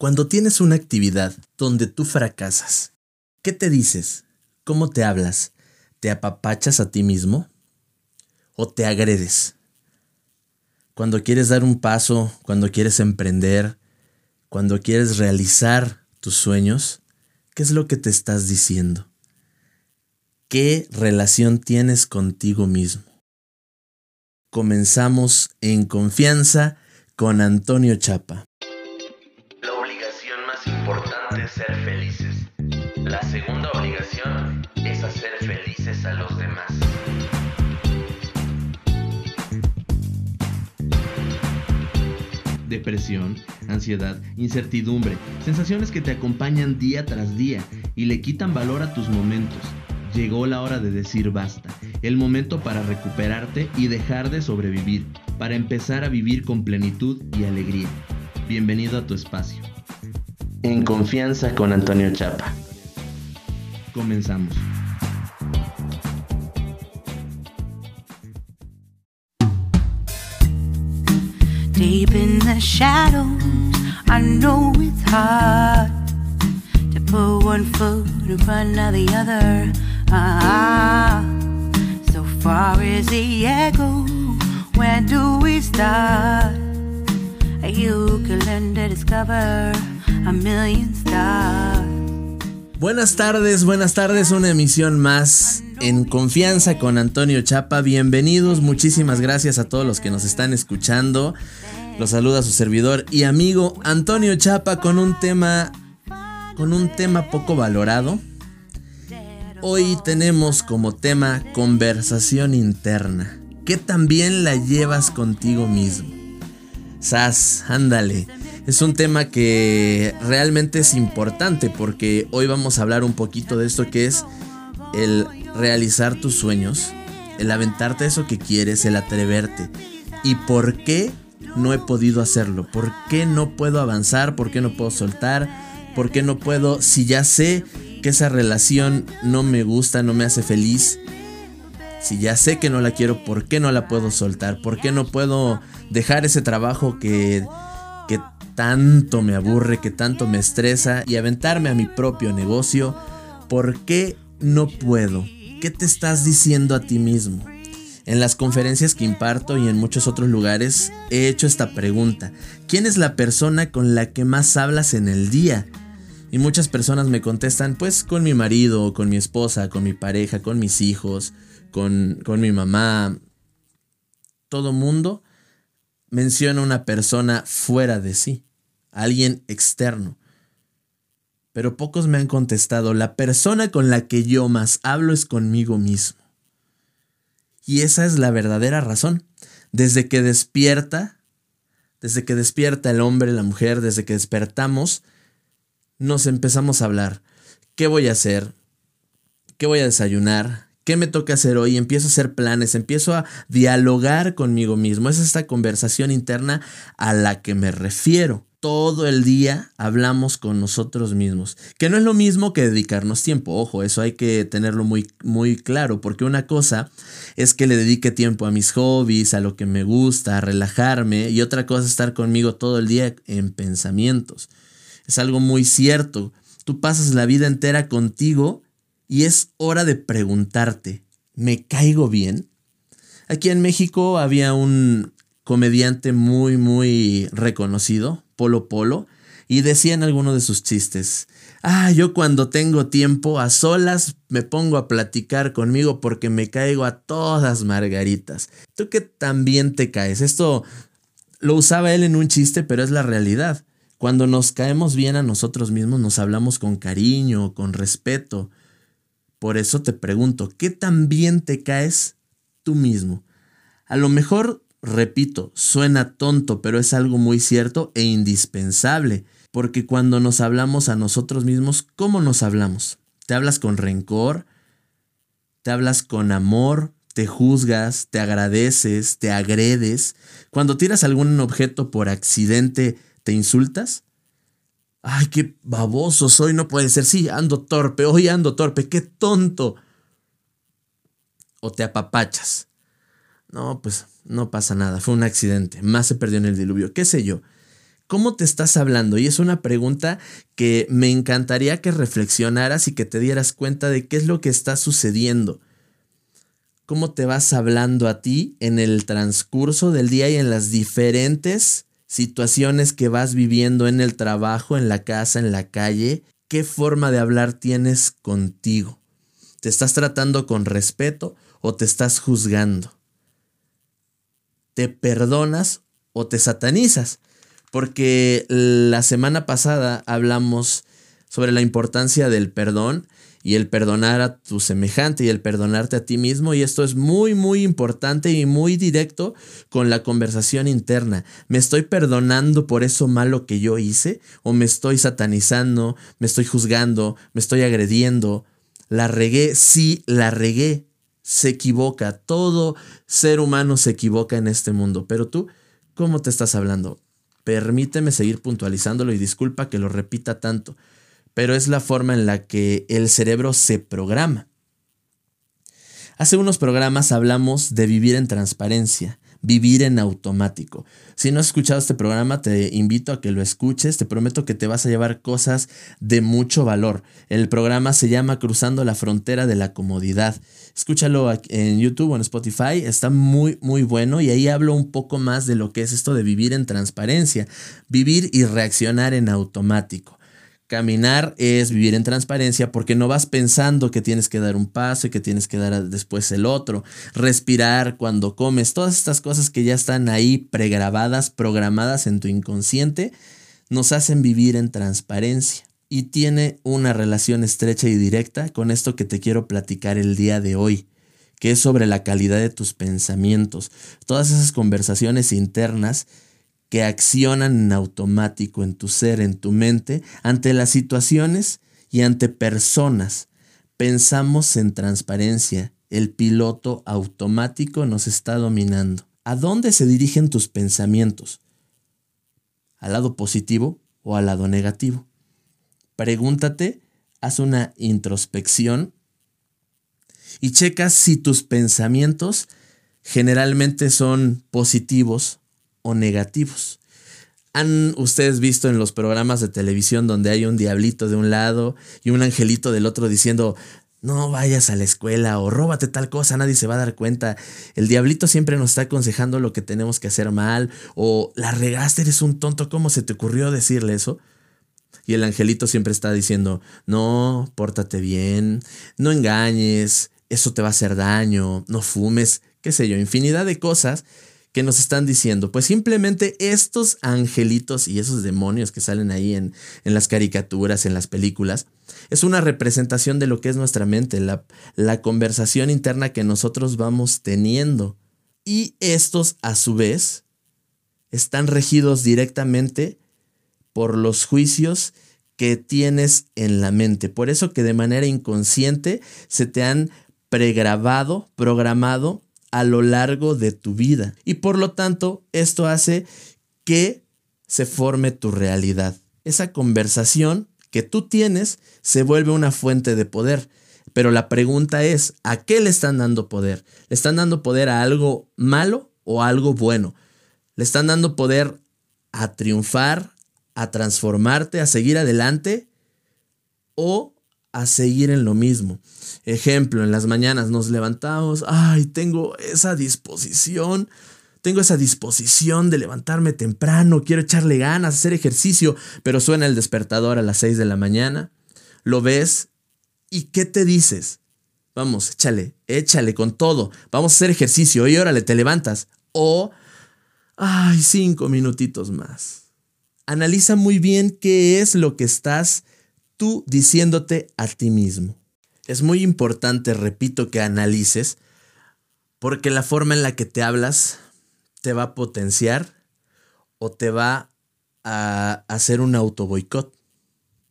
Cuando tienes una actividad donde tú fracasas, ¿qué te dices? ¿Cómo te hablas? ¿Te apapachas a ti mismo? ¿O te agredes? Cuando quieres dar un paso, cuando quieres emprender, cuando quieres realizar tus sueños, ¿qué es lo que te estás diciendo? ¿Qué relación tienes contigo mismo? Comenzamos en confianza con Antonio Chapa. Importante ser felices. La segunda obligación es hacer felices a los demás. Depresión, ansiedad, incertidumbre, sensaciones que te acompañan día tras día y le quitan valor a tus momentos. Llegó la hora de decir basta, el momento para recuperarte y dejar de sobrevivir, para empezar a vivir con plenitud y alegría. Bienvenido a tu espacio. En confianza con Antonio Chapa. Comenzamos. Deep in the shadows, I know it's hard to put one foot in front of the other. Ah, so far is the echo. Where do we start? You can learn to discover a million stars. Buenas tardes, buenas tardes, una emisión más en confianza con Antonio Chapa. Bienvenidos, muchísimas gracias a todos los que nos están escuchando. Los saluda su servidor y amigo Antonio Chapa con un tema con un tema poco valorado. Hoy tenemos como tema conversación interna. ¿Qué también la llevas contigo mismo? Sas, ándale. Es un tema que realmente es importante porque hoy vamos a hablar un poquito de esto que es el realizar tus sueños, el aventarte eso que quieres, el atreverte. ¿Y por qué no he podido hacerlo? ¿Por qué no puedo avanzar? ¿Por qué no puedo soltar? ¿Por qué no puedo, si ya sé que esa relación no me gusta, no me hace feliz? Si ya sé que no la quiero, ¿por qué no la puedo soltar? ¿Por qué no puedo dejar ese trabajo que, que tanto me aburre, que tanto me estresa y aventarme a mi propio negocio? ¿Por qué no puedo? ¿Qué te estás diciendo a ti mismo? En las conferencias que imparto y en muchos otros lugares he hecho esta pregunta. ¿Quién es la persona con la que más hablas en el día? Y muchas personas me contestan, pues con mi marido, con mi esposa, con mi pareja, con mis hijos, con, con mi mamá. Todo mundo menciona una persona fuera de sí, alguien externo. Pero pocos me han contestado, la persona con la que yo más hablo es conmigo mismo. Y esa es la verdadera razón. Desde que despierta, desde que despierta el hombre, la mujer, desde que despertamos, nos empezamos a hablar. ¿Qué voy a hacer? ¿Qué voy a desayunar? ¿Qué me toca hacer hoy? Empiezo a hacer planes, empiezo a dialogar conmigo mismo. Es esta conversación interna a la que me refiero. Todo el día hablamos con nosotros mismos, que no es lo mismo que dedicarnos tiempo, ojo, eso hay que tenerlo muy, muy claro, porque una cosa es que le dedique tiempo a mis hobbies, a lo que me gusta, a relajarme, y otra cosa es estar conmigo todo el día en pensamientos. Es algo muy cierto, tú pasas la vida entera contigo y es hora de preguntarte, ¿me caigo bien? Aquí en México había un comediante muy, muy reconocido, Polo Polo, y decía en alguno de sus chistes, ah, yo cuando tengo tiempo a solas me pongo a platicar conmigo porque me caigo a todas margaritas. Tú que también te caes. Esto lo usaba él en un chiste, pero es la realidad. Cuando nos caemos bien a nosotros mismos, nos hablamos con cariño, con respeto. Por eso te pregunto, ¿qué tan bien te caes tú mismo? A lo mejor, repito, suena tonto, pero es algo muy cierto e indispensable, porque cuando nos hablamos a nosotros mismos, ¿cómo nos hablamos? ¿Te hablas con rencor? ¿Te hablas con amor? ¿Te juzgas? ¿Te agradeces? ¿Te agredes? Cuando tiras algún objeto por accidente, ¿te insultas? Ay, qué baboso soy, no puede ser. Sí, ando torpe, hoy ando torpe, qué tonto. O te apapachas. No, pues no pasa nada, fue un accidente, más se perdió en el diluvio, qué sé yo. ¿Cómo te estás hablando? Y es una pregunta que me encantaría que reflexionaras y que te dieras cuenta de qué es lo que está sucediendo. ¿Cómo te vas hablando a ti en el transcurso del día y en las diferentes situaciones que vas viviendo en el trabajo, en la casa, en la calle? ¿Qué forma de hablar tienes contigo? ¿Te estás tratando con respeto o te estás juzgando? ¿Te perdonas o te satanizas? porque la semana pasada hablamos sobre la importancia del perdón y el perdonar a tu semejante y el perdonarte a ti mismo. Y esto es muy, muy importante y muy directo con la conversación interna. ¿Me estoy perdonando por eso malo que yo hice? ¿O me estoy satanizando? ¿Me estoy juzgando? ¿Me estoy agrediendo? ¿La regué? Sí, la regué. Se equivoca. Todo ser humano se equivoca en este mundo. Pero tú, ¿cómo te estás hablando? Permíteme seguir puntualizándolo y disculpa que lo repita tanto, pero es la forma en la que el cerebro se programa. Hace unos programas hablamos de vivir en transparencia, vivir en automático. Si no has escuchado este programa, te invito a que lo escuches. Te prometo que te vas a llevar cosas de mucho valor. El programa se llama Cruzando la Frontera de la Comodidad. Escúchalo en YouTube o en Spotify. Está muy, muy bueno y ahí hablo un poco más de lo que es esto de vivir en transparencia, vivir y reaccionar en automático. Caminar es vivir en transparencia porque no vas pensando que tienes que dar un paso y que tienes que dar después el otro. Respirar cuando comes, todas estas cosas que ya están ahí pregrabadas, programadas en tu inconsciente, nos hacen vivir en transparencia. Y tiene una relación estrecha y directa con esto que te quiero platicar el día de hoy, que es sobre la calidad de tus pensamientos. Todas esas conversaciones internas que accionan en automático en tu ser, en tu mente, ante las situaciones y ante personas. Pensamos en transparencia. El piloto automático nos está dominando. ¿A dónde se dirigen tus pensamientos? ¿Al lado positivo o al lado negativo? Pregúntate, haz una introspección y checa si tus pensamientos generalmente son positivos negativos. ¿Han ustedes visto en los programas de televisión donde hay un diablito de un lado y un angelito del otro diciendo, no vayas a la escuela o róbate tal cosa, nadie se va a dar cuenta. El diablito siempre nos está aconsejando lo que tenemos que hacer mal o la regaste, eres un tonto, ¿cómo se te ocurrió decirle eso? Y el angelito siempre está diciendo, no, pórtate bien, no engañes, eso te va a hacer daño, no fumes, qué sé yo, infinidad de cosas que nos están diciendo? Pues simplemente estos angelitos y esos demonios que salen ahí en, en, las caricaturas, en las películas, es una representación de lo que es nuestra mente, la, la conversación interna que nosotros vamos teniendo. Y estos, a su vez, están regidos directamente por los juicios que tienes en la mente. Por eso que de manera inconsciente se te han pregrabado, programado a lo largo de tu vida. Y por lo tanto, esto hace que se forme tu realidad. Esa conversación que tú tienes se vuelve una fuente de poder. Pero la pregunta es, ¿a qué le están dando poder? ¿Le están dando poder a algo malo o a algo bueno? ¿Le están dando poder a triunfar, a transformarte, a seguir adelante? ¿O a seguir en lo mismo. Ejemplo, en las mañanas nos levantamos, ay, tengo esa disposición, tengo esa disposición de levantarme temprano, quiero echarle ganas, hacer ejercicio, pero suena el despertador a las 6 de la mañana, lo ves y ¿qué te dices? Vamos, échale, échale con todo, vamos a hacer ejercicio y órale, te levantas. O, ay, cinco minutitos más. Analiza muy bien qué es lo que estás tú diciéndote a ti mismo. Es muy importante, repito, que analices, porque la forma en la que te hablas te va a potenciar o te va a hacer un auto boicot.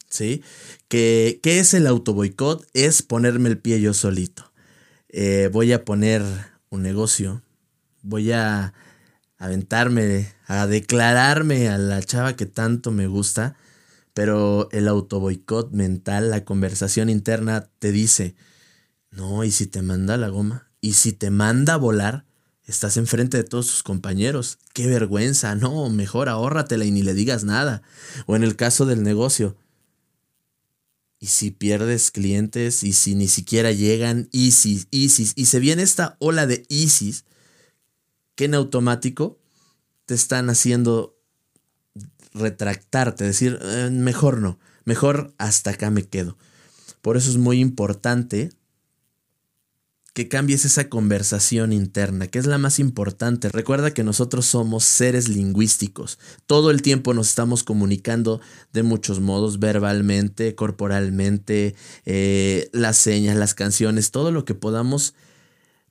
¿Sí? ¿Qué, es el auto boicot? Es ponerme el pie yo solito. Eh, voy a poner un negocio, voy a aventarme, a declararme a la chava que tanto me gusta pero el autoboicot mental, la conversación interna te dice, no, ¿y si te manda la goma? ¿Y si te manda a volar? Estás enfrente de todos tus compañeros. Qué vergüenza. No, mejor ahórratela y ni le digas nada. O en el caso del negocio. Y si pierdes clientes y si ni siquiera llegan, ISIS, ISIS, y se viene esta ola de ISIS que en automático te están haciendo retractarte, decir, eh, mejor no, mejor hasta acá me quedo. Por eso es muy importante que cambies esa conversación interna, que es la más importante. Recuerda que nosotros somos seres lingüísticos. Todo el tiempo nos estamos comunicando de muchos modos, verbalmente, corporalmente, eh, las señas, las canciones, todo lo que podamos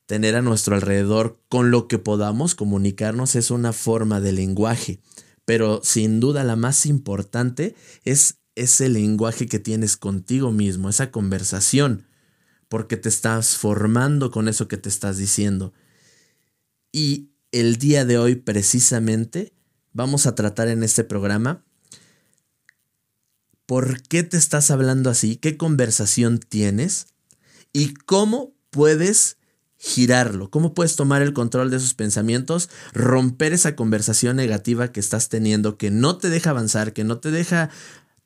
tener a nuestro alrededor, con lo que podamos comunicarnos, es una forma de lenguaje. Pero sin duda la más importante es ese lenguaje que tienes contigo mismo, esa conversación porque te estás formando con eso que te estás diciendo. Y el día de hoy precisamente vamos a tratar en este programa por qué te estás hablando así, qué conversación tienes y cómo puedes girarlo, cómo puedes tomar el control de esos pensamientos, romper esa conversación negativa que estás teniendo, que no te deja avanzar, que no te deja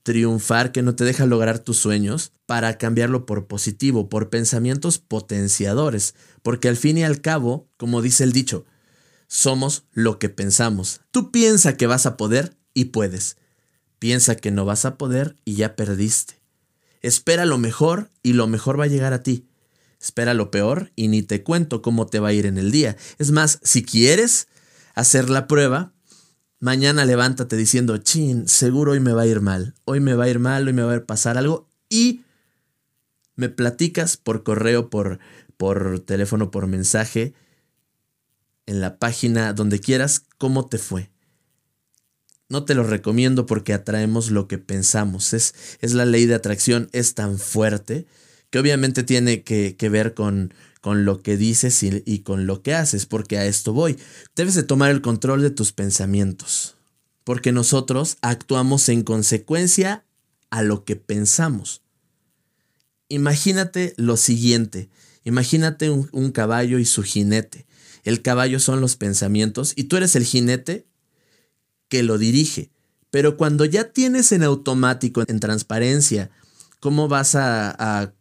triunfar que no te deja lograr tus sueños para cambiarlo por positivo, por pensamientos potenciadores, porque al fin y al cabo, como dice el dicho, somos lo que pensamos. Tú piensa que vas a poder y puedes. Piensa que no vas a poder y ya perdiste. Espera lo mejor y lo mejor va a llegar a ti. Espera lo peor y ni te cuento cómo te va a ir en el día. Es más, si quieres hacer la prueba, Mañana levántate diciendo, chin, seguro hoy me va a ir mal, hoy me va a ir mal, hoy me va a pasar algo y me platicas por correo, por, por teléfono, por mensaje, en la página, donde quieras, cómo te fue. No te lo recomiendo porque atraemos lo que pensamos. Es, es la ley de atracción, es tan fuerte que obviamente tiene que, que ver con, con lo que dices y, con lo que haces, porque a esto voy. Debes de tomar el control de tus pensamientos, porque nosotros actuamos en consecuencia a lo que pensamos. Imagínate lo siguiente, imagínate un, un caballo y su jinete. El caballo son los pensamientos y tú eres el jinete que lo dirige. Pero cuando ya tienes en automático, en transparencia, cómo vas a, a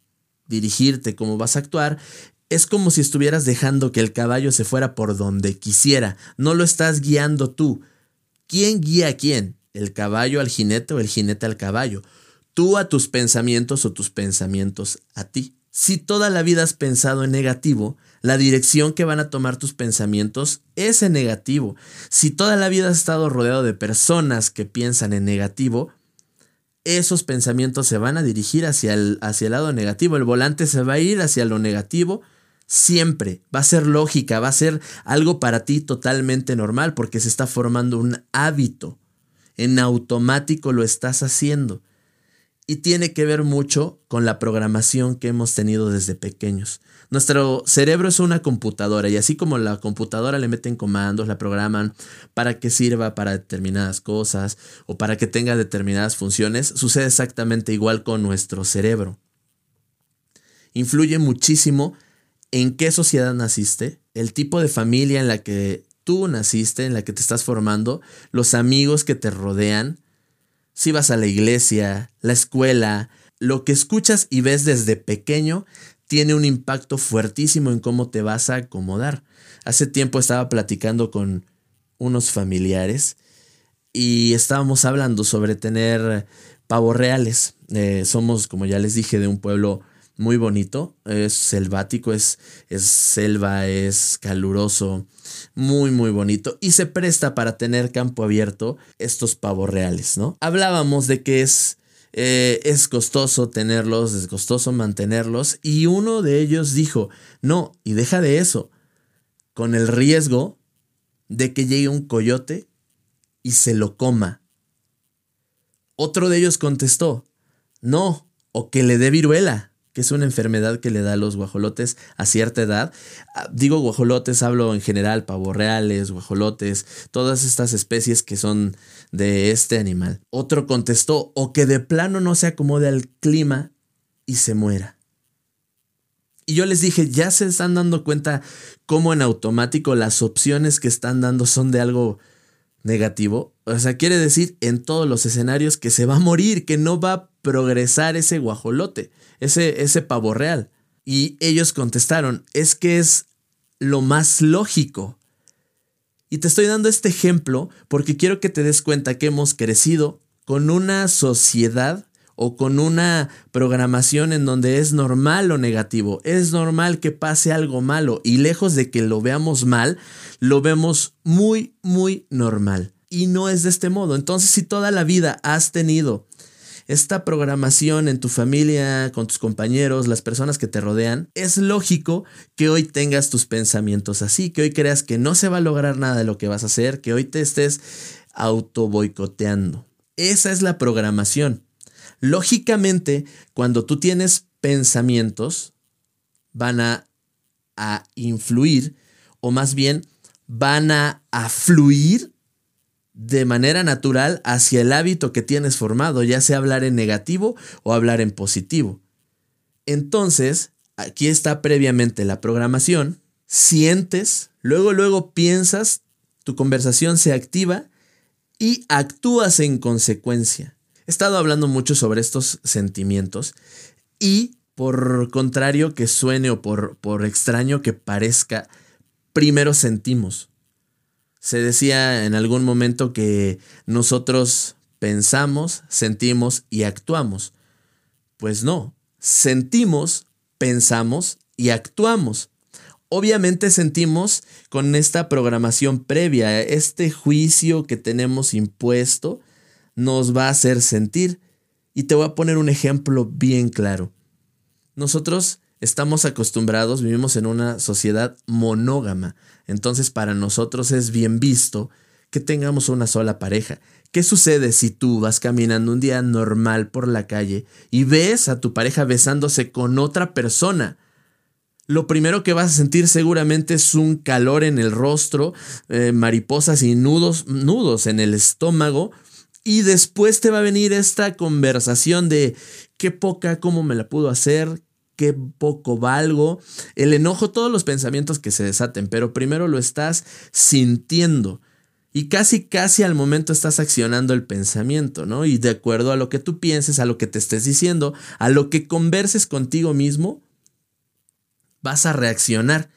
dirigirte, cómo vas a actuar, es como si estuvieras dejando que el caballo se fuera por donde quisiera, no lo estás guiando tú. ¿Quién guía a quién? ¿El caballo al jinete o el jinete al caballo? Tú a tus pensamientos o tus pensamientos a ti. Si toda la vida has pensado en negativo, la dirección que van a tomar tus pensamientos es en negativo. Si toda la vida has estado rodeado de personas que piensan en negativo, esos pensamientos se van a dirigir hacia el, hacia el lado negativo. El volante se va a ir hacia lo negativo siempre. Va a ser lógica, va a ser algo para ti totalmente normal porque se está formando un hábito. En automático lo estás haciendo. Y tiene que ver mucho con la programación que hemos tenido desde pequeños. Nuestro cerebro es una computadora y así como la computadora le meten comandos, la programan para que sirva para determinadas cosas o para que tenga determinadas funciones, sucede exactamente igual con nuestro cerebro. Influye muchísimo en qué sociedad naciste, el tipo de familia en la que tú naciste, en la que te estás formando, los amigos que te rodean, si vas a la iglesia, la escuela, lo que escuchas y ves desde pequeño tiene un impacto fuertísimo en cómo te vas a acomodar. Hace tiempo estaba platicando con unos familiares y estábamos hablando sobre tener pavos reales. Eh, somos, como ya les dije, de un pueblo muy bonito, es selvático, es, es selva, es caluroso, muy muy bonito y se presta para tener campo abierto estos pavos reales, ¿no? Hablábamos de que es, eh, es costoso tenerlos, es costoso mantenerlos y uno de ellos dijo, no, y deja de eso, con el riesgo de que llegue un coyote y se lo coma. Otro de ellos contestó, no, o que le dé viruela que es una enfermedad que le da a los guajolotes a cierta edad. Ah, digo guajolotes, hablo en general, pavorreales, guajolotes, todas estas especies que son de este animal. Otro contestó, o que de plano no se acomode al clima y se muera. Y yo les dije, ya se están dando cuenta cómo en automático las opciones que están dando son de algo negativo. O sea, quiere decir en todos los escenarios que se va a morir, que no va a progresar ese guajolote, ese, ese pavo real. Y ellos contestaron, es que es lo más lógico. Y te estoy dando este ejemplo porque quiero que te des cuenta que hemos crecido con una sociedad o con una programación en donde es normal lo negativo, es normal que pase algo malo y lejos de que lo veamos mal, lo vemos muy, muy normal. Y no es de este modo. Entonces, si toda la vida has tenido esta programación en tu familia, con tus compañeros, las personas que te rodean, es lógico que hoy tengas tus pensamientos así, que hoy creas que no se va a lograr nada de lo que vas a hacer, que hoy te estés auto boicoteando. Esa es la programación. Lógicamente, cuando tú tienes pensamientos, van a, a influir, o más bien, van a, a fluir de manera natural hacia el hábito que tienes formado, ya sea hablar en negativo o hablar en positivo. Entonces, aquí está previamente la programación, sientes, luego luego piensas, tu conversación se activa y actúas en consecuencia. He estado hablando mucho sobre estos sentimientos y por contrario que suene o por, por extraño que parezca, primero sentimos. Se decía en algún momento que nosotros pensamos, sentimos y actuamos. Pues no, sentimos, pensamos y actuamos. Obviamente sentimos con esta programación previa, este juicio que tenemos impuesto, nos va a hacer sentir. Y te voy a poner un ejemplo bien claro. Nosotros estamos acostumbrados, vivimos en una sociedad monógama. Entonces para nosotros es bien visto que tengamos una sola pareja. ¿Qué sucede si tú vas caminando un día normal por la calle y ves a tu pareja besándose con otra persona? Lo primero que vas a sentir seguramente es un calor en el rostro, eh, mariposas y nudos, nudos en el estómago, y después te va a venir esta conversación de qué poca, cómo me la pudo hacer, qué poco valgo, el enojo, todos los pensamientos que se desaten, pero primero lo estás sintiendo. Y casi, casi al momento estás accionando el pensamiento, ¿no? Y de acuerdo a lo que tú pienses, a lo que te estés diciendo, a lo que converses contigo mismo, vas a reaccionar,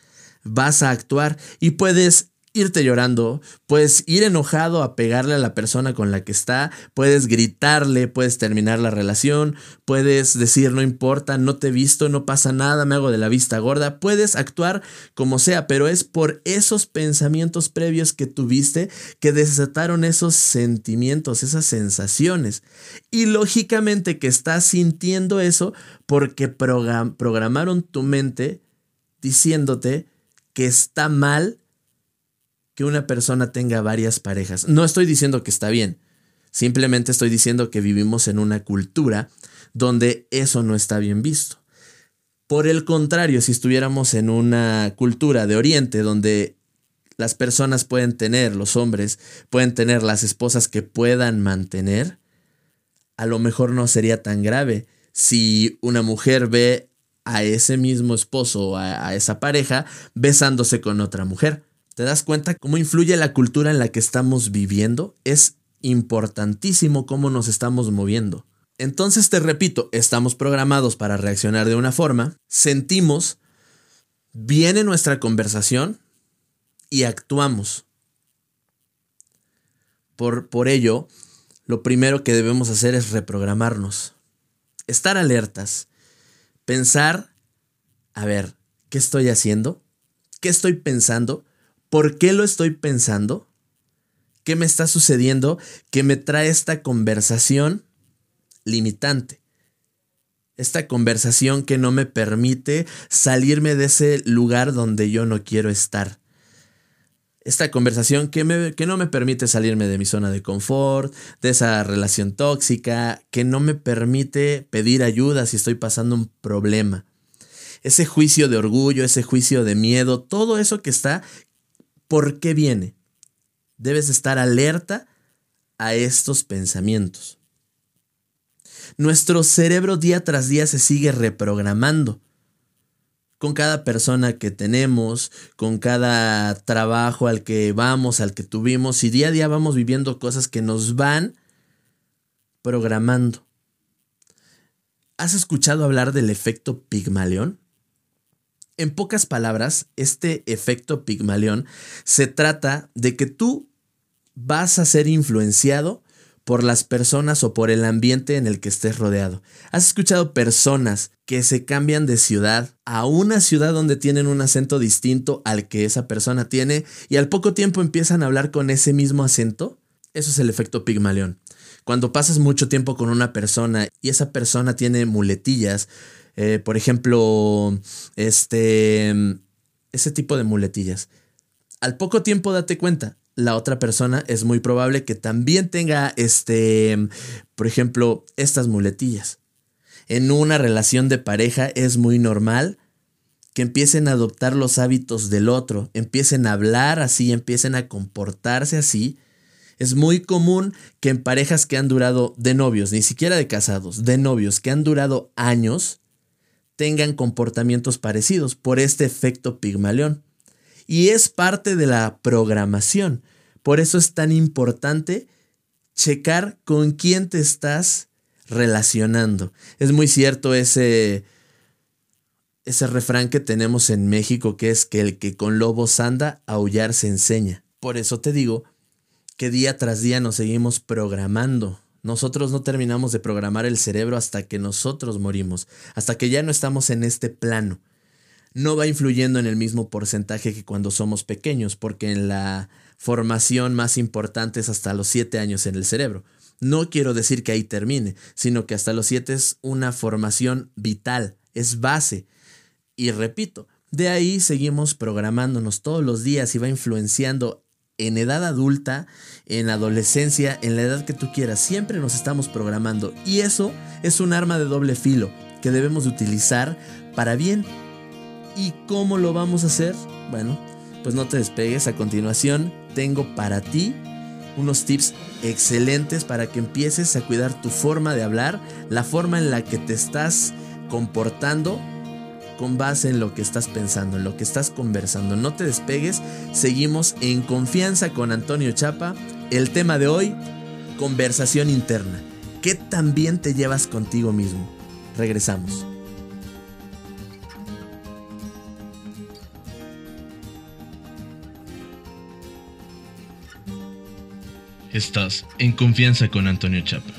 vas a actuar y puedes irte llorando, puedes ir enojado a pegarle a la persona con la que está, puedes gritarle, puedes terminar la relación, puedes decir no importa, no te he visto, no pasa nada, me hago de la vista gorda, puedes actuar como sea, pero es por esos pensamientos previos que tuviste que desataron esos sentimientos, esas sensaciones. Y lógicamente que estás sintiendo eso porque programaron tu mente diciéndote que está mal que una persona tenga varias parejas. No estoy diciendo que está bien, simplemente estoy diciendo que vivimos en una cultura donde eso no está bien visto. Por el contrario, si estuviéramos en una cultura de Oriente donde las personas pueden tener, los hombres pueden tener las esposas que puedan mantener, a lo mejor no sería tan grave si una mujer ve a ese mismo esposo o a, a esa pareja besándose con otra mujer. ¿Te das cuenta cómo influye la cultura en la que estamos viviendo? Es importantísimo cómo nos estamos moviendo. Entonces te repito, estamos programados para reaccionar de una forma, sentimos, viene nuestra conversación y actuamos. Por, por ello, lo primero que debemos hacer es reprogramarnos, estar alertas, pensar, a ver, ¿qué estoy haciendo? ¿Qué estoy pensando? ¿Por qué lo estoy pensando? ¿Qué me está sucediendo que me trae esta conversación limitante? Esta conversación que no me permite salirme de ese lugar donde yo no quiero estar. Esta conversación que, que no me permite salirme de mi zona de confort, de esa relación tóxica, que no me permite pedir ayuda si estoy pasando un problema ese juicio de orgullo, ese juicio de miedo, todo eso que está por qué viene. Debes estar alerta a estos pensamientos. Nuestro cerebro día tras día se sigue reprogramando. con cada persona que tenemos, con cada trabajo al que vamos, al que tuvimos, y día a día vamos viviendo cosas que nos van programando. ¿Has escuchado hablar del efecto Pigmalión? En pocas palabras, este efecto Pigmalión se trata de que tú vas a ser influenciado por las personas o por el ambiente en el que estés rodeado. ¿Has escuchado personas que se cambian de ciudad a una ciudad donde tienen un acento distinto al que esa persona tiene y al poco tiempo empiezan a hablar con ese mismo acento? Eso es el efecto Pigmalión. Cuando pasas mucho tiempo con una persona y esa persona tiene muletillas, eh, por ejemplo, este, ese tipo de muletillas, al poco tiempo date cuenta, la otra persona es muy probable que también tenga, este, por ejemplo, estas muletillas. En una relación de pareja es muy normal que empiecen a adoptar los hábitos del otro, empiecen a hablar así, empiecen a comportarse así. Es muy común que en parejas que han durado de novios, ni siquiera de casados, de novios que han durado años, tengan comportamientos parecidos por este efecto pigmalión y es parte de la programación. Por eso es tan importante checar con quién te estás relacionando. Es muy cierto ese, ese refrán que tenemos en México que es que el que con lobos anda, aullar se enseña. Por eso te digo que día tras día nos seguimos programando. Nosotros no terminamos de programar el cerebro hasta que nosotros morimos, hasta que ya no estamos en este plano no va influyendo en el mismo porcentaje que cuando somos pequeños, porque en la formación más importante es hasta los 7 años en el cerebro. No quiero decir que ahí termine, sino que hasta los 7 es una formación vital, es base. Y repito, de ahí seguimos programándonos todos los días y va influenciando en edad adulta, en adolescencia, en la edad que tú quieras. Siempre nos estamos programando y eso es un arma de doble filo que debemos de utilizar para bien ¿Y cómo lo vamos a hacer? Bueno, pues no te despegues. A continuación tengo para ti unos tips excelentes para que empieces a cuidar tu forma de hablar, la forma en la que te estás comportando con base en lo que estás pensando, en lo que estás conversando. No te despegues, seguimos en confianza con Antonio Chapa. El tema de hoy, conversación interna. ¿Qué tan bien te llevas contigo mismo? Regresamos. Estás en confianza con Antonio Chapa.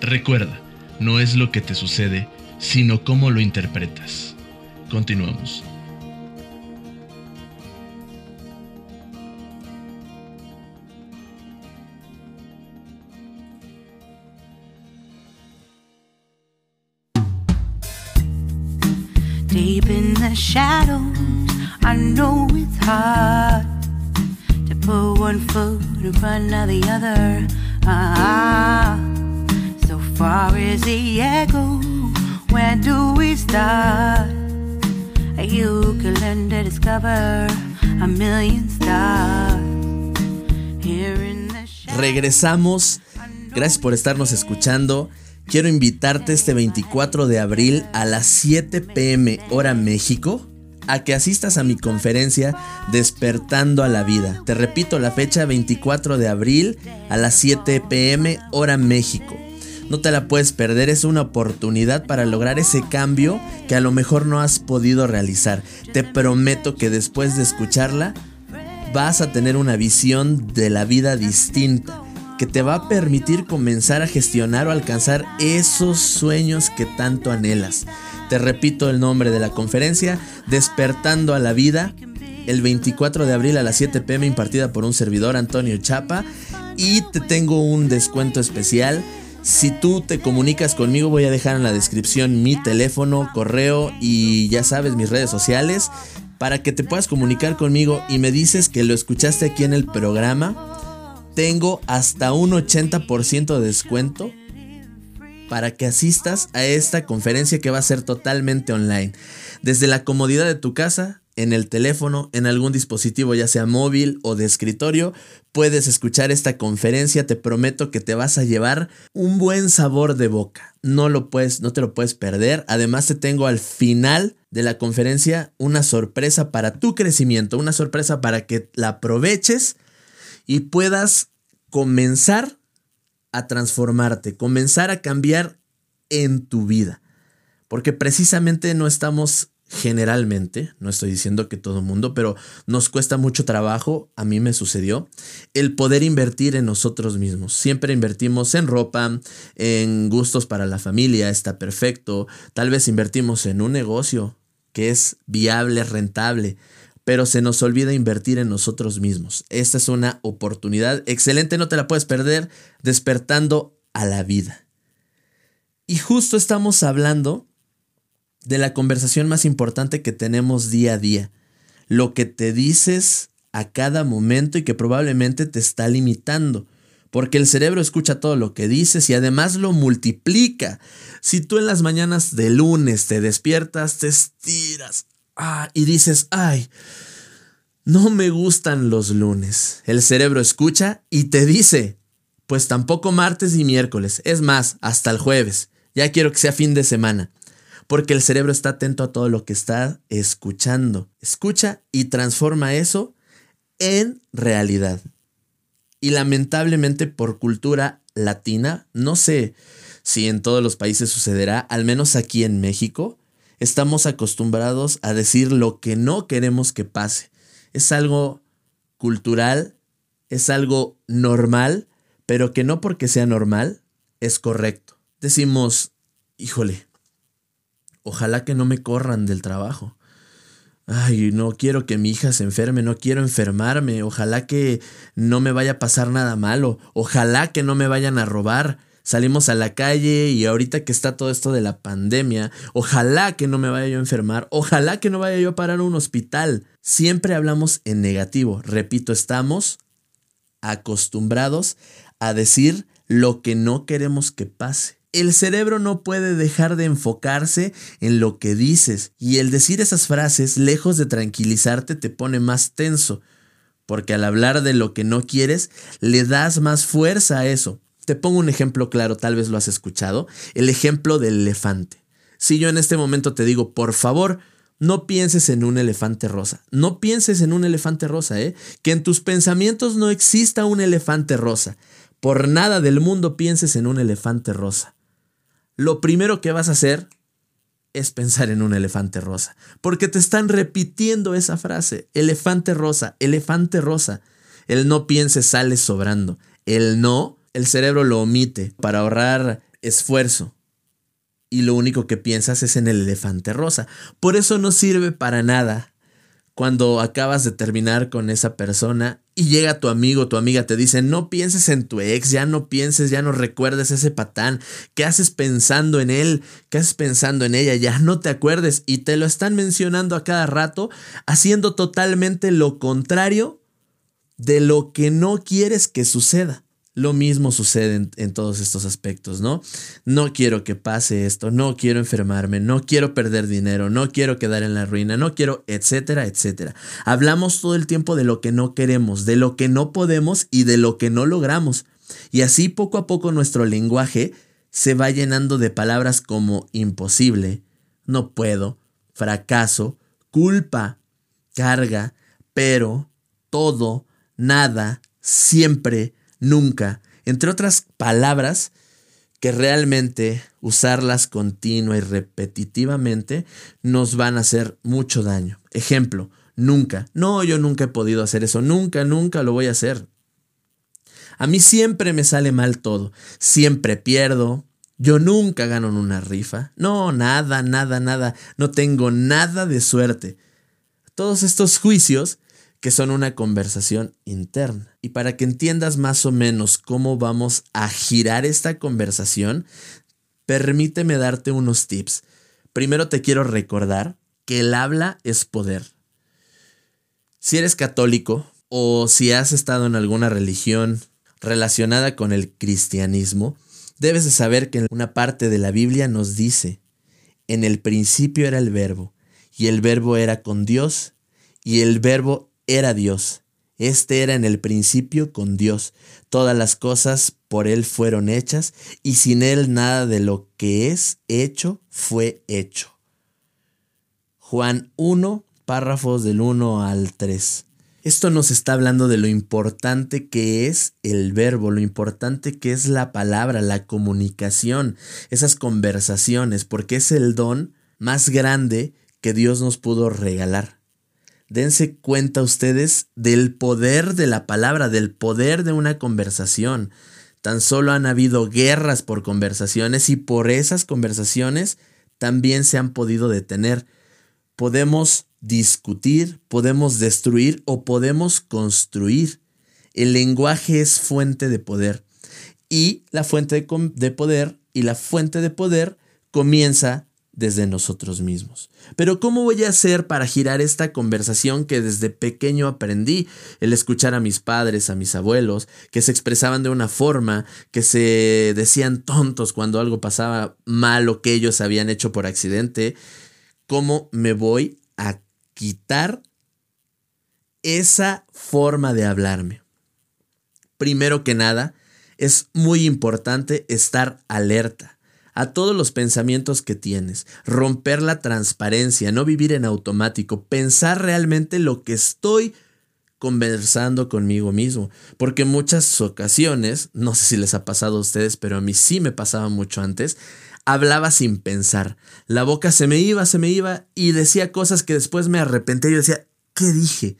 Recuerda, no es lo que te sucede, sino cómo lo interpretas. Continuamos. Deep in the shadows, I know it's hard to put one foot in front of the other. Ah, so far is the echo. Where do we start? Regresamos. Gracias por estarnos escuchando. Quiero invitarte este 24 de abril a las 7 pm hora México a que asistas a mi conferencia Despertando a la Vida. Te repito la fecha 24 de abril a las 7 pm hora México. No te la puedes perder, es una oportunidad para lograr ese cambio que a lo mejor no has podido realizar. Te prometo que después de escucharla vas a tener una visión de la vida distinta que te va a permitir comenzar a gestionar o alcanzar esos sueños que tanto anhelas. Te repito el nombre de la conferencia, Despertando a la Vida, el 24 de abril a las 7 pm impartida por un servidor, Antonio Chapa, y te tengo un descuento especial. Si tú te comunicas conmigo, voy a dejar en la descripción mi teléfono, correo y ya sabes mis redes sociales para que te puedas comunicar conmigo y me dices que lo escuchaste aquí en el programa tengo hasta un 80% de descuento para que asistas a esta conferencia que va a ser totalmente online. Desde la comodidad de tu casa, en el teléfono, en algún dispositivo ya sea móvil o de escritorio, puedes escuchar esta conferencia, te prometo que te vas a llevar un buen sabor de boca. No lo puedes, no te lo puedes perder. Además te tengo al final de la conferencia una sorpresa para tu crecimiento, una sorpresa para que la aproveches y puedas comenzar a transformarte, comenzar a cambiar en tu vida. Porque precisamente no estamos generalmente, no estoy diciendo que todo mundo, pero nos cuesta mucho trabajo, a mí me sucedió, el poder invertir en nosotros mismos. Siempre invertimos en ropa, en gustos para la familia, está perfecto, tal vez invertimos en un negocio que es viable, rentable, pero se nos olvida invertir en nosotros mismos. Esta es una oportunidad excelente, no te la puedes perder, despertando a la vida. Y justo estamos hablando de la conversación más importante que tenemos día a día. Lo que te dices a cada momento y que probablemente te está limitando. Porque el cerebro escucha todo lo que dices y además lo multiplica. Si tú en las mañanas de lunes te despiertas, te estiras ah, y dices, ay, no me gustan los lunes. El cerebro escucha y te dice, pues tampoco martes y miércoles. Es más, hasta el jueves. Ya quiero que sea fin de semana porque el cerebro está atento a todo lo que está escuchando. Escucha y transforma eso en realidad. Y lamentablemente por cultura latina, no sé si en todos los países sucederá, al menos aquí en México, estamos acostumbrados a decir lo que no queremos que pase. Es algo cultural, es algo normal, pero que no porque sea normal es correcto. Decimos, híjole, Ojalá que no me corran del trabajo. Ay, no quiero que mi hija se enferme, no quiero enfermarme, ojalá que no me vaya a pasar nada malo, ojalá que no me vayan a robar. Salimos a la calle y ahorita que está todo esto de la pandemia, ojalá que no me vaya yo a enfermar, ojalá que no vaya yo a parar a un hospital. Siempre hablamos en negativo. Repito, estamos acostumbrados a decir lo que no queremos que pase el cerebro no puede dejar de enfocarse en lo que dices y el decir esas frases, lejos de tranquilizarte, te pone más tenso, porque al hablar de lo que no quieres, le das más fuerza a eso. Te pongo un ejemplo claro, tal vez lo has escuchado, el ejemplo del elefante. Si yo en este momento te digo, por favor, no pienses en un elefante rosa. No pienses en un elefante rosa, ¿eh? Que en tus pensamientos no exista un elefante rosa. Por nada del mundo pienses en un elefante rosa lo primero que vas a hacer es pensar en un elefante rosa. Porque te están repitiendo esa frase. Elefante rosa, elefante rosa. El no piense sale sobrando. El no, el cerebro lo omite para ahorrar esfuerzo. Y lo único que piensas es en el elefante rosa. Por eso no sirve para nada cuando acabas de terminar con esa persona y llega tu amigo, tu amiga, te dice, no pienses en tu ex, ya no pienses, ya no recuerdes ese patán, ¿qué haces pensando en él? ¿Qué haces pensando en ella? Ya no te acuerdes y te lo están mencionando a cada rato, haciendo totalmente lo contrario de lo que no quieres que suceda. Lo mismo sucede en, todos estos aspectos, ¿no? No quiero que pase esto, no quiero enfermarme, no quiero perder dinero, no quiero quedar en la ruina, no quiero, etcétera, etcétera. Hablamos todo el tiempo de lo que no queremos, de lo que no podemos y de lo que no logramos. Y así poco a poco nuestro lenguaje se va llenando de palabras como imposible, no puedo, fracaso, culpa, carga, pero, todo, nada, siempre, nunca, entre otras palabras que realmente usarlas continua y repetitivamente nos van a hacer mucho daño. Ejemplo, nunca. No, yo nunca he podido hacer eso. Nunca, nunca lo voy a hacer. A mí siempre me sale mal todo. Siempre pierdo. Yo nunca gano en una rifa. No, nada, nada, nada. No tengo nada de suerte. Todos estos juicios que son una conversación interna. Y para que entiendas más o menos cómo vamos a girar esta conversación, permíteme darte unos tips. Primero te quiero recordar que el habla es poder. Si eres católico o si has estado en alguna religión relacionada con el cristianismo, debes de saber que una parte de la Biblia nos dice, en el principio era el verbo, y el verbo era con Dios, y el verbo era Dios. Este era en el principio con Dios. Todas las cosas por Él fueron hechas, y sin Él nada de lo que es hecho fue hecho. Juan 1, párrafos del 1 al 3. Esto nos está hablando de lo importante que es el verbo, lo importante que es la palabra, la comunicación, esas conversaciones, porque es el don más grande que Dios nos pudo regalar. Dense cuenta ustedes del poder de la palabra, del poder de una conversación. Tan solo han habido guerras por conversaciones y por esas conversaciones también se han podido detener. Podemos discutir, podemos destruir o podemos construir. El lenguaje es fuente de poder. Y la fuente de, poder y la fuente de poder comienza desde nosotros mismos. Pero ¿cómo voy a hacer para girar esta conversación que desde pequeño aprendí? El escuchar a mis padres, a mis abuelos, que se expresaban de una forma, que se decían tontos cuando algo pasaba mal o que ellos habían hecho por accidente. ¿Cómo me voy a quitar esa forma de hablarme. Primero que nada, es muy importante estar alerta a todos los pensamientos que tienes, romper la transparencia, no vivir en automático, pensar realmente lo que estoy conversando conmigo mismo, porque muchas ocasiones, no sé si les ha pasado a ustedes, pero a mí sí me pasaba mucho antes, hablaba sin pensar. La boca se me iba, se me iba y decía cosas que después me arrepentí. Yo decía, ¿qué dije?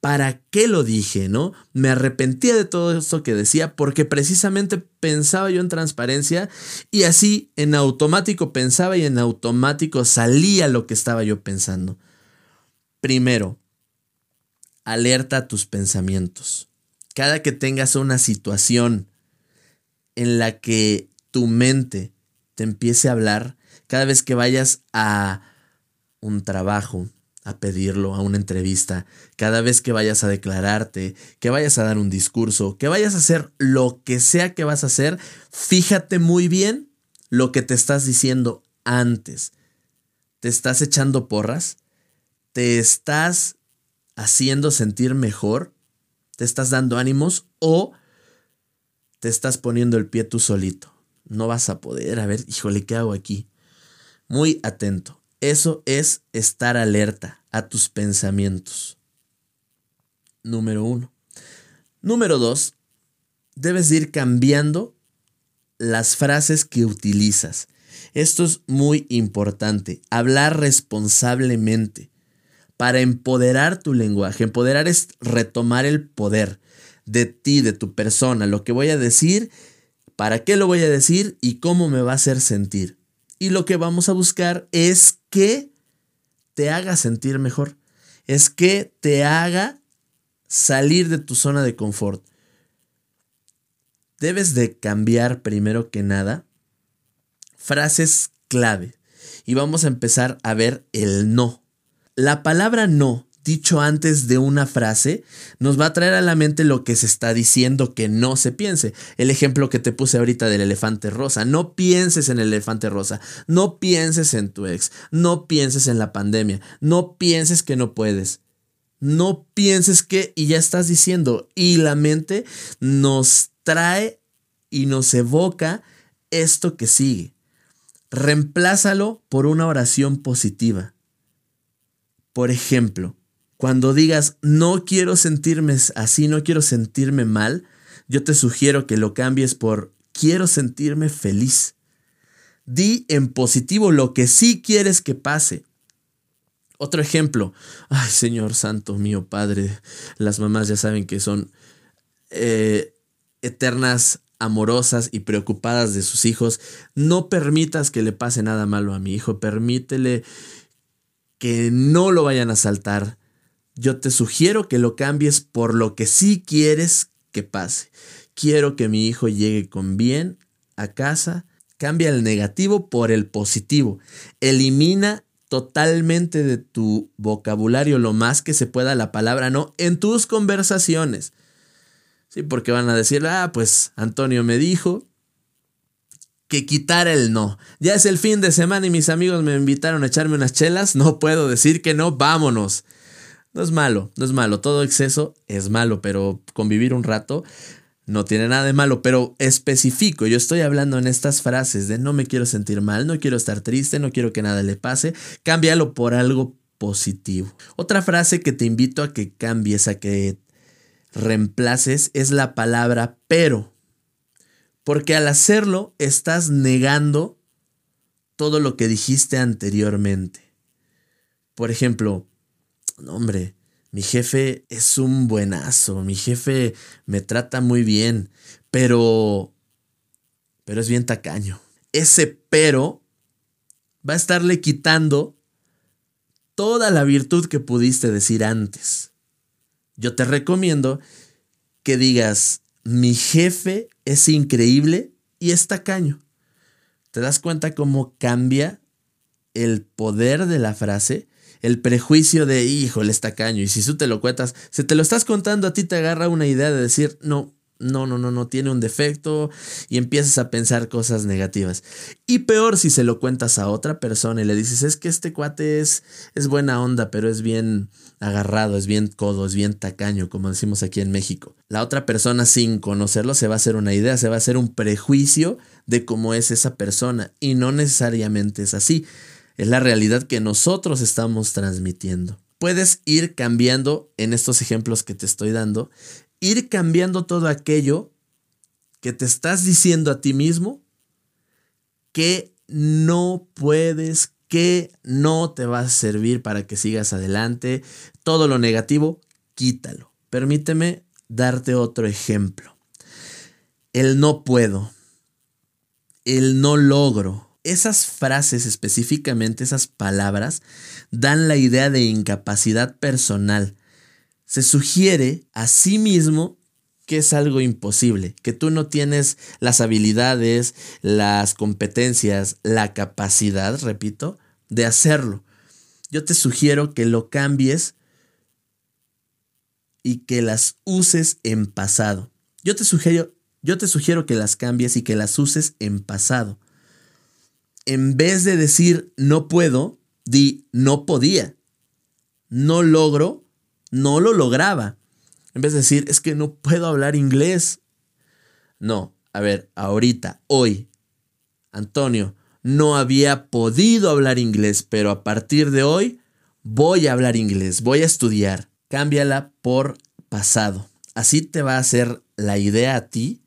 ¿Para qué lo dije? ¿No? Me arrepentía de todo esto que decía porque precisamente pensaba yo en transparencia y así en automático pensaba y en automático salía lo que estaba yo pensando. Primero, alerta a tus pensamientos. Cada que tengas una situación en la que tu mente te empiece a hablar cada vez que vayas a un trabajo, a pedirlo, a una entrevista, cada vez que vayas a declararte, que vayas a dar un discurso, que vayas a hacer lo que sea que vas a hacer, fíjate muy bien lo que te estás diciendo antes. ¿Te estás echando porras? ¿Te estás haciendo sentir mejor? ¿Te estás dando ánimos? ¿O te estás poniendo el pie tú solito? no vas a poder. A ver, híjole, ¿qué hago aquí? Muy atento. Eso es estar alerta a tus pensamientos. Número uno. Número dos, debes ir cambiando las frases que utilizas. Esto es muy importante. Hablar responsablemente para empoderar tu lenguaje. Empoderar es retomar el poder de ti, de tu persona. Lo que voy a decir para qué lo voy a decir y cómo me va a hacer sentir. Y lo que vamos a buscar es que te haga sentir mejor, es que te haga salir de tu zona de confort. Debes de cambiar primero que nada frases clave y vamos a empezar a ver el no. La palabra no dicho antes de una frase, nos va a traer a la mente lo que se está diciendo que no se piense. El ejemplo que te puse ahorita del elefante rosa. No pienses en el elefante rosa. No pienses en tu ex. No pienses en la pandemia. No pienses que no puedes. No pienses que y ya estás diciendo. Y la mente nos trae y nos evoca esto que sigue. Reemplázalo por una oración positiva. Por ejemplo, cuando digas, no quiero sentirme así, no quiero sentirme mal, yo te sugiero que lo cambies por, quiero sentirme feliz. Di en positivo lo que sí quieres que pase. Otro ejemplo, ay Señor Santo mío Padre, las mamás ya saben que son eh, eternas, amorosas y preocupadas de sus hijos. No permitas que le pase nada malo a mi hijo, permítele que no lo vayan a saltar, yo te sugiero que lo cambies por lo que sí quieres que pase. Quiero que mi hijo llegue con bien a casa. Cambia el negativo por el positivo. Elimina totalmente de tu vocabulario lo más que se pueda la palabra no en tus conversaciones. Sí, porque van a decir, ah, pues Antonio me dijo que quitara el no. Ya es el fin de semana y mis amigos me invitaron a echarme unas chelas. No puedo decir que no, vámonos. No es malo, no es malo. Todo exceso es malo, pero convivir un rato no tiene nada de malo, pero especifico, yo estoy hablando en estas frases de no me quiero sentir mal, no quiero estar triste, no quiero que nada le pase, cámbialo por algo positivo. Otra frase que te invito a que cambies, a que reemplaces, es la palabra pero. Porque al hacerlo estás negando todo lo que dijiste anteriormente. Por ejemplo, hombre, mi jefe es un buenazo, mi jefe me trata muy bien, pero... pero es bien tacaño. Ese pero va a estarle quitando toda la virtud que pudiste decir antes. Yo te recomiendo que digas, mi jefe es increíble y es tacaño. ¿Te das cuenta cómo cambia el poder de la frase? El prejuicio de, híjole, está caño. Y si tú te lo cuentas, si te lo estás contando, a ti te agarra una idea de decir, no, no, no, no, no, tiene un defecto y empiezas a pensar cosas negativas. Y peor si se lo cuentas a otra persona y le dices, es que este cuate es, es buena onda, pero es bien agarrado, es bien codo, es bien tacaño, como decimos aquí en México. La otra persona sin conocerlo se va a hacer una idea, se va a hacer un prejuicio de cómo es esa persona y no necesariamente es así es la realidad que nosotros estamos transmitiendo. Puedes ir cambiando en estos ejemplos que te estoy dando, ir cambiando todo aquello que te estás diciendo a ti mismo que no puedes, que no te va a servir para que sigas adelante. Todo lo negativo, quítalo. Permíteme darte otro ejemplo. El no puedo, el no logro, esas frases específicamente, esas palabras, dan la idea de incapacidad personal. Se sugiere a sí mismo que es algo imposible, que tú no tienes las habilidades, las competencias, la capacidad, repito, de hacerlo. Yo te sugiero que lo cambies y que las uses en pasado. Yo te sugiero, yo te sugiero que las cambies y que las uses en pasado en vez de decir no puedo, di no podía. No logro, no lo lograba. En vez de decir es que no puedo hablar inglés. No, a ver, ahorita, hoy, Antonio, no había podido hablar inglés, pero a partir de hoy voy a hablar inglés, voy a estudiar. Cámbiala por pasado. Así te va a hacer la idea a ti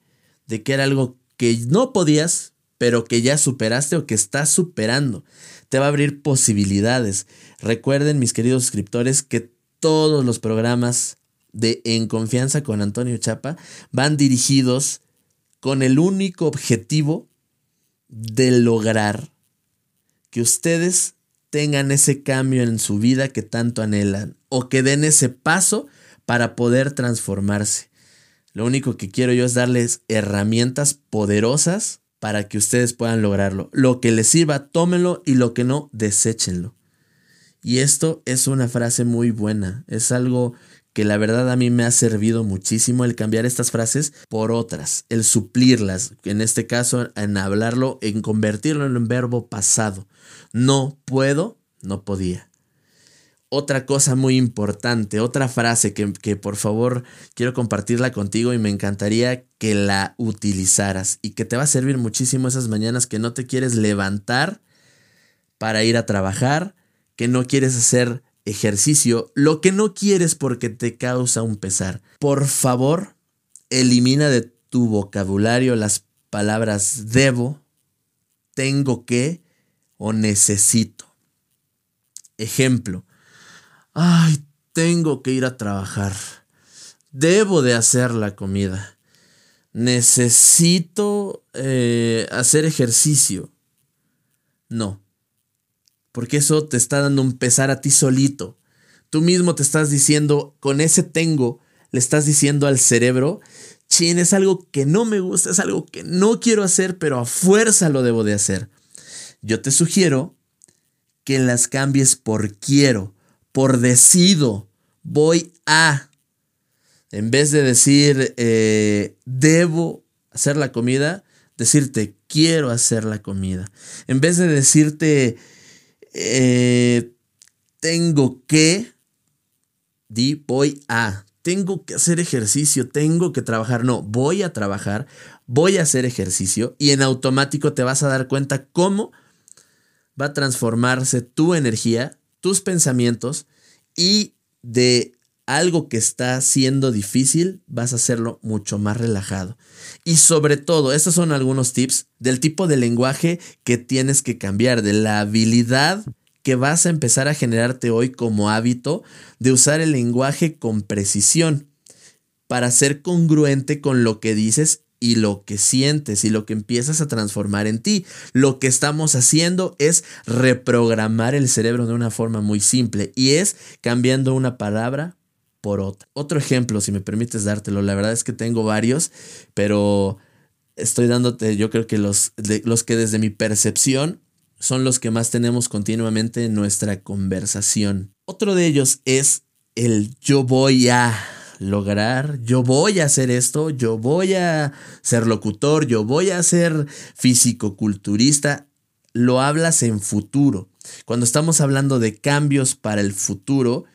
de que era algo que no podías, pero que ya superaste o que estás superando. Te va a abrir posibilidades. Recuerden, mis queridos suscriptores, que todos los programas de En Confianza con Antonio Chapa van dirigidos con el único objetivo de lograr que ustedes tengan ese cambio en su vida que tanto anhelan o que den ese paso para poder transformarse. Lo único que quiero yo es darles herramientas poderosas para que ustedes puedan lograrlo. Lo que les sirva, tómenlo y lo que no, deséchenlo. Y esto es una frase muy buena, es algo que la verdad a mí me ha servido muchísimo el cambiar estas frases por otras, el suplirlas, en este caso en hablarlo, en convertirlo en un verbo pasado. No puedo, no podía otra cosa muy importante, otra frase que, que, por favor quiero compartirla contigo y me encantaría que la utilizaras y que te va a servir muchísimo esas mañanas que no te quieres levantar para ir a trabajar, que no quieres hacer ejercicio, lo que no quieres porque te causa un pesar. Por favor, elimina de tu vocabulario las palabras debo, tengo que o necesito. Ejemplo, Ay, tengo que ir a trabajar. Debo de hacer la comida. Necesito eh, hacer ejercicio. No. Porque eso te está dando un pesar a ti solito. Tú mismo te estás diciendo, con ese tengo, le estás diciendo al cerebro, chin, es algo que no me gusta, es algo que no quiero hacer, pero a fuerza lo debo de hacer. Yo te sugiero que las cambies por quiero por decido, voy a. En vez de decir eh, debo hacer la comida, decirte quiero hacer la comida. En vez de decirte eh, tengo que, Di voy a. Tengo que hacer ejercicio, tengo que trabajar. No, voy a trabajar, voy a hacer ejercicio y en automático te vas a dar cuenta cómo va a transformarse tu energía, tus pensamientos y de algo que está siendo difícil, vas a hacerlo mucho más relajado. Y sobre todo, estos son algunos tips del tipo de lenguaje que tienes que cambiar, de la habilidad que vas a empezar a generarte hoy como hábito de usar el lenguaje con precisión para ser congruente con lo que dices y lo que sientes y lo que empiezas a transformar en ti. Lo que estamos haciendo es reprogramar el cerebro de una forma muy simple y es cambiando una palabra por otra. Otro ejemplo, si me permites dártelo, la verdad es que tengo varios, pero estoy dándote, yo creo que los, los que desde mi percepción son los que más tenemos continuamente en nuestra conversación. Otro de ellos es el yo voy a lograr, yo voy a hacer esto, yo voy a ser locutor, yo voy a ser físico-culturista. Lo hablas en futuro. Cuando estamos hablando de cambios para el futuro,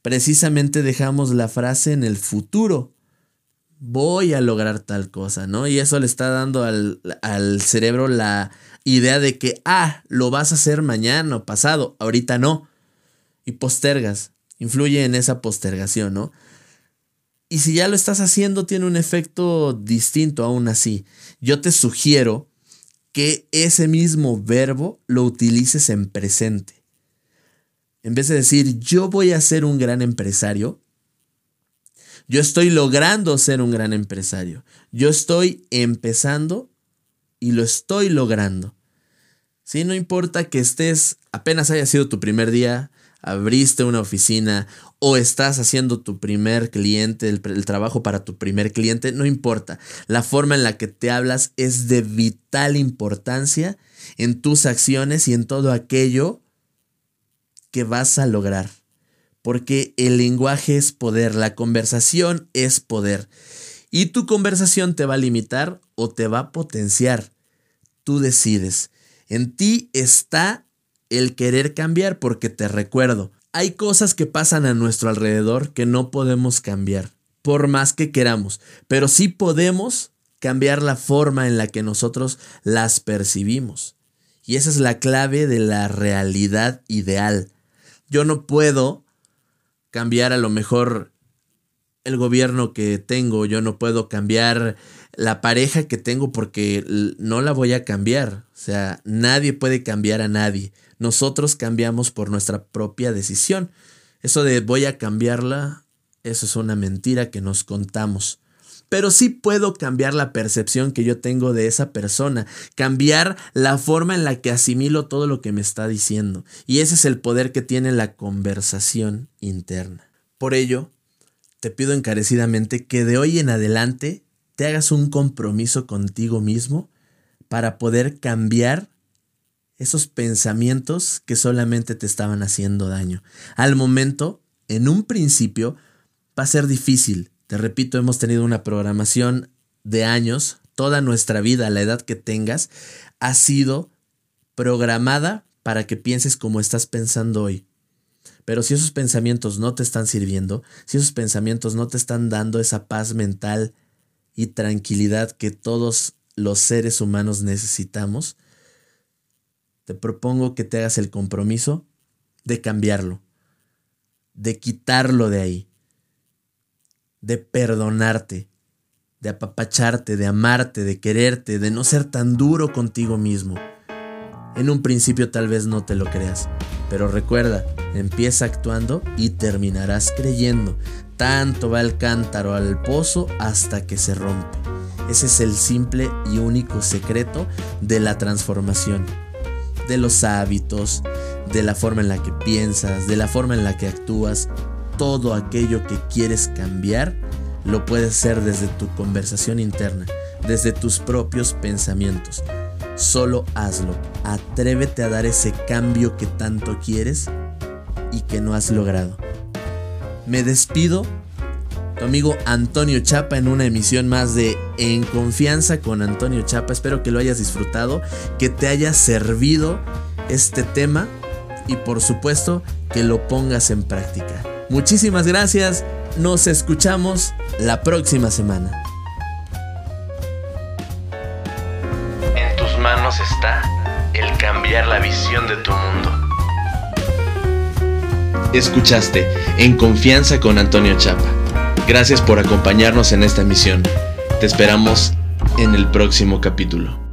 precisamente dejamos la frase en el futuro. Voy a lograr tal cosa, ¿no? Y eso le está dando al, al cerebro la idea de que, ah, lo vas a hacer mañana o pasado, ahorita no. Y postergas, influye en esa postergación, ¿no? Y si ya lo estás haciendo, tiene un efecto distinto aún así. Yo te sugiero que ese mismo verbo lo utilices en presente. En vez de decir, yo voy a ser un gran empresario, yo estoy logrando ser un gran empresario. Yo estoy empezando y lo estoy logrando. Si no importa que estés, apenas haya sido tu primer día, abriste una oficina o estás haciendo tu primer cliente, el, el, trabajo para tu primer cliente, no importa. La forma en la que te hablas es de vital importancia en tus acciones y en todo aquello que vas a lograr. Porque el lenguaje es poder, la conversación es poder. Y tu conversación te va a limitar o te va a potenciar. Tú decides. En ti está el querer cambiar porque te recuerdo, hay cosas que pasan a nuestro alrededor que no podemos cambiar, por más que queramos, pero sí podemos cambiar la forma en la que nosotros las percibimos. Y esa es la clave de la realidad ideal. Yo no puedo cambiar a lo mejor el gobierno que tengo, yo no puedo cambiar la pareja que tengo porque no la voy a cambiar. O sea, nadie puede cambiar a nadie. Nosotros cambiamos por nuestra propia decisión. Eso de voy a cambiarla, eso es una mentira que nos contamos pero sí puedo cambiar la percepción que yo tengo de esa persona, cambiar la forma en la que asimilo todo lo que me está diciendo. Y ese es el poder que tiene la conversación interna. Por ello, te pido encarecidamente que de hoy en adelante te hagas un compromiso contigo mismo para poder cambiar esos pensamientos que solamente te estaban haciendo daño. Al momento, en un principio, va a ser difícil, te repito, hemos tenido una programación de años, toda nuestra vida, la edad que tengas, ha sido programada para que pienses como estás pensando hoy. Pero si esos pensamientos no te están sirviendo, si esos pensamientos no te están dando esa paz mental y tranquilidad que todos los seres humanos necesitamos, te propongo que te hagas el compromiso de cambiarlo, de quitarlo de ahí, de perdonarte, de apapacharte, de amarte, de quererte, de no ser tan duro contigo mismo. En un principio tal vez no te lo creas, pero recuerda, empieza actuando y terminarás creyendo. Tanto va el cántaro al pozo hasta que se rompe. Ese es el simple y único secreto de la transformación, de los hábitos, de la forma en la que piensas, de la forma en la que actúas, todo aquello que quieres cambiar, lo puedes hacer desde tu conversación interna, desde tus propios pensamientos. Solo hazlo. Atrévete a dar ese cambio que tanto quieres y que no has logrado. Me despido, tu amigo Antonio Chapa, en una emisión más de En Confianza con Antonio Chapa. Espero que lo hayas disfrutado, que te haya servido este tema y por supuesto que lo pongas en práctica. Muchísimas gracias. Nos escuchamos la próxima semana. En tus manos está el cambiar la visión de tu mundo. Escuchaste En Confianza con Antonio Chapa. Gracias por acompañarnos en esta emisión. Te esperamos en el próximo capítulo.